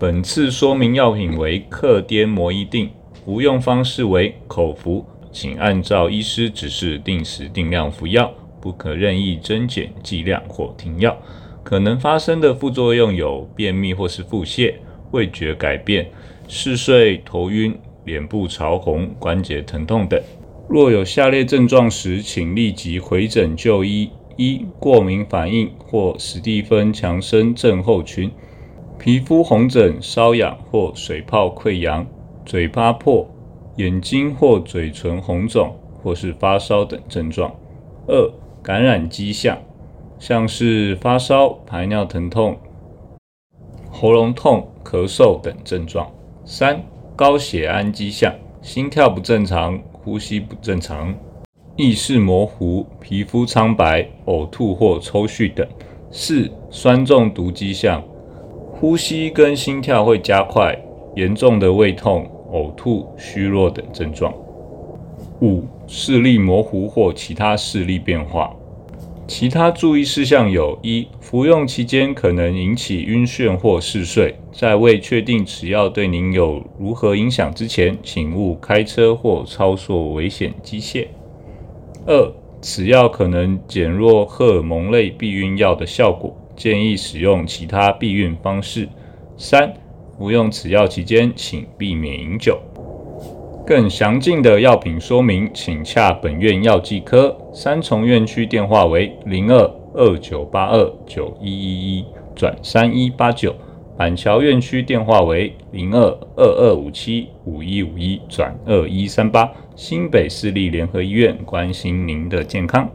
本次说明药品为克滇膜衣錠，服用方式为口服，请按照医师指示定时定量服药，不可任意增减剂量或停药。可能发生的副作用有便秘或是腹泻、味觉改变、嗜睡、头晕、脸部潮红、关节疼痛等。若有下列症状时，请立即回诊就医：一、过敏反应或史蒂芬强生症候群。皮肤红疹、瘙痒或水泡溃疡，嘴巴破，眼睛或嘴唇红肿，或是发烧等症状。二、感染迹象，像是发烧、排尿疼痛、喉咙痛、咳嗽等症状。三、高血氨迹象，心跳不正常、呼吸不正常、意识模糊、皮肤苍白、呕吐或抽搐等。四、酸中毒迹象。呼吸跟心跳会加快，严重的胃痛、呕吐、虚弱等症状。五、视力模糊或其他视力变化。其他注意事项有：一、服用期间可能引起晕眩或嗜睡，在未确定此药对您有如何影响之前，请勿开车或操作危险机械。二、此药可能减弱荷尔蒙类避孕药的效果。建议使用其他避孕方式。三、服用此药期间，请避免饮酒。更详尽的药品说明，请洽本院药剂科。三重院区电话为零二二九八二九一一一转三一八九。板桥院区电话为零二二二五七五一五一转二一三八。新北市立联合医院关心您的健康。